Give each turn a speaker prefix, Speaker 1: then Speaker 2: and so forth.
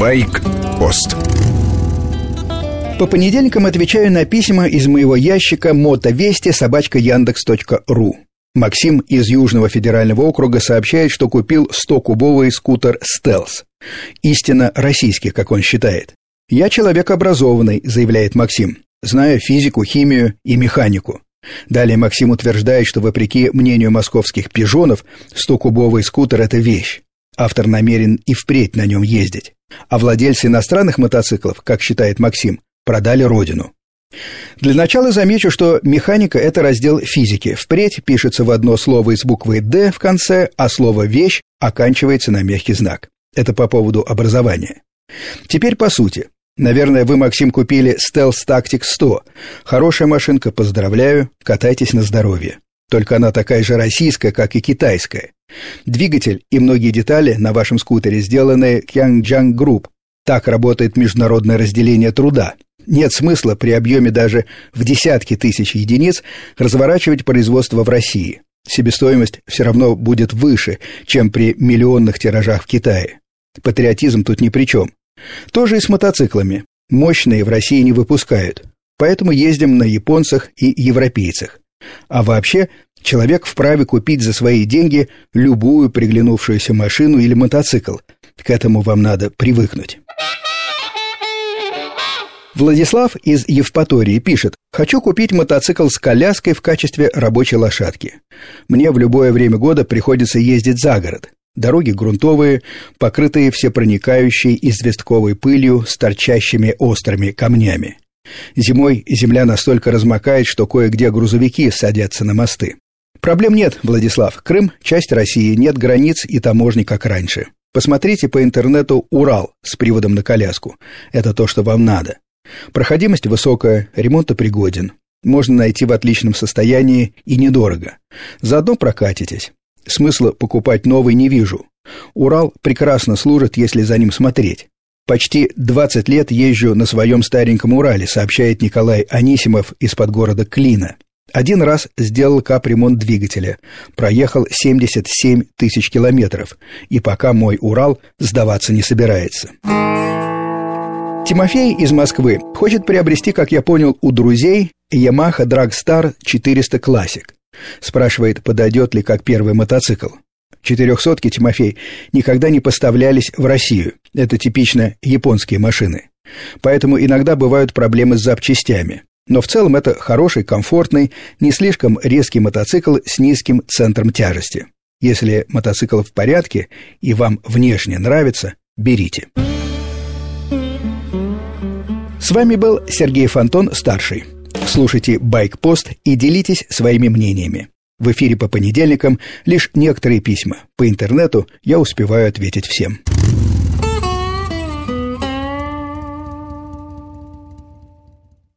Speaker 1: Байк-пост
Speaker 2: По понедельникам отвечаю на письма из моего ящика мотовести собачка яндекс.ру. Максим из Южного федерального округа сообщает, что купил 100-кубовый скутер «Стелс». Истинно российский, как он считает. «Я человек образованный», — заявляет Максим, зная физику, химию и механику. Далее Максим утверждает, что вопреки мнению московских пижонов, 100-кубовый скутер – это вещь. Автор намерен и впредь на нем ездить. А владельцы иностранных мотоциклов, как считает Максим, продали родину. Для начала замечу, что механика – это раздел физики. Впредь пишется в одно слово из буквы «Д» в конце, а слово «вещь» оканчивается на мягкий знак. Это по поводу образования. Теперь по сути. Наверное, вы, Максим, купили Stealth Tactics 100. Хорошая машинка, поздравляю, катайтесь на здоровье. Только она такая же российская, как и китайская. Двигатель и многие детали на вашем скутере сделаны Kyangjiang Group. Так работает международное разделение труда. Нет смысла при объеме даже в десятки тысяч единиц разворачивать производство в России. Себестоимость все равно будет выше, чем при миллионных тиражах в Китае. Патриотизм тут ни при чем. Тоже и с мотоциклами. Мощные в России не выпускают. Поэтому ездим на японцах и европейцах. А вообще, человек вправе купить за свои деньги любую приглянувшуюся машину или мотоцикл. К этому вам надо привыкнуть. Владислав из Евпатории пишет «Хочу купить мотоцикл с коляской в качестве рабочей лошадки. Мне в любое время года приходится ездить за город. Дороги грунтовые, покрытые всепроникающей известковой пылью с торчащими острыми камнями. Зимой земля настолько размокает, что кое-где грузовики садятся на мосты. Проблем нет, Владислав. Крым – часть России, нет границ и таможни, как раньше. Посмотрите по интернету «Урал» с приводом на коляску. Это то, что вам надо. Проходимость высокая, ремонтопригоден. Можно найти в отличном состоянии и недорого. Заодно прокатитесь. Смысла покупать новый не вижу. Урал прекрасно служит, если за ним смотреть. Почти 20 лет езжу на своем стареньком Урале, сообщает Николай Анисимов из-под города Клина. Один раз сделал капремонт двигателя. Проехал 77 тысяч километров. И пока мой Урал сдаваться не собирается. Тимофей из Москвы хочет приобрести, как я понял, у друзей Yamaha Dragstar 400 Classic. Спрашивает, подойдет ли как первый мотоцикл. Четырехсотки Тимофей никогда не поставлялись в Россию. Это типично японские машины. Поэтому иногда бывают проблемы с запчастями. Но в целом это хороший, комфортный, не слишком резкий мотоцикл с низким центром тяжести. Если мотоцикл в порядке и вам внешне нравится, берите. С вами был Сергей Фонтон, старший. Слушайте «Байкпост» и делитесь своими мнениями. В эфире по понедельникам лишь некоторые письма. По интернету я успеваю ответить всем.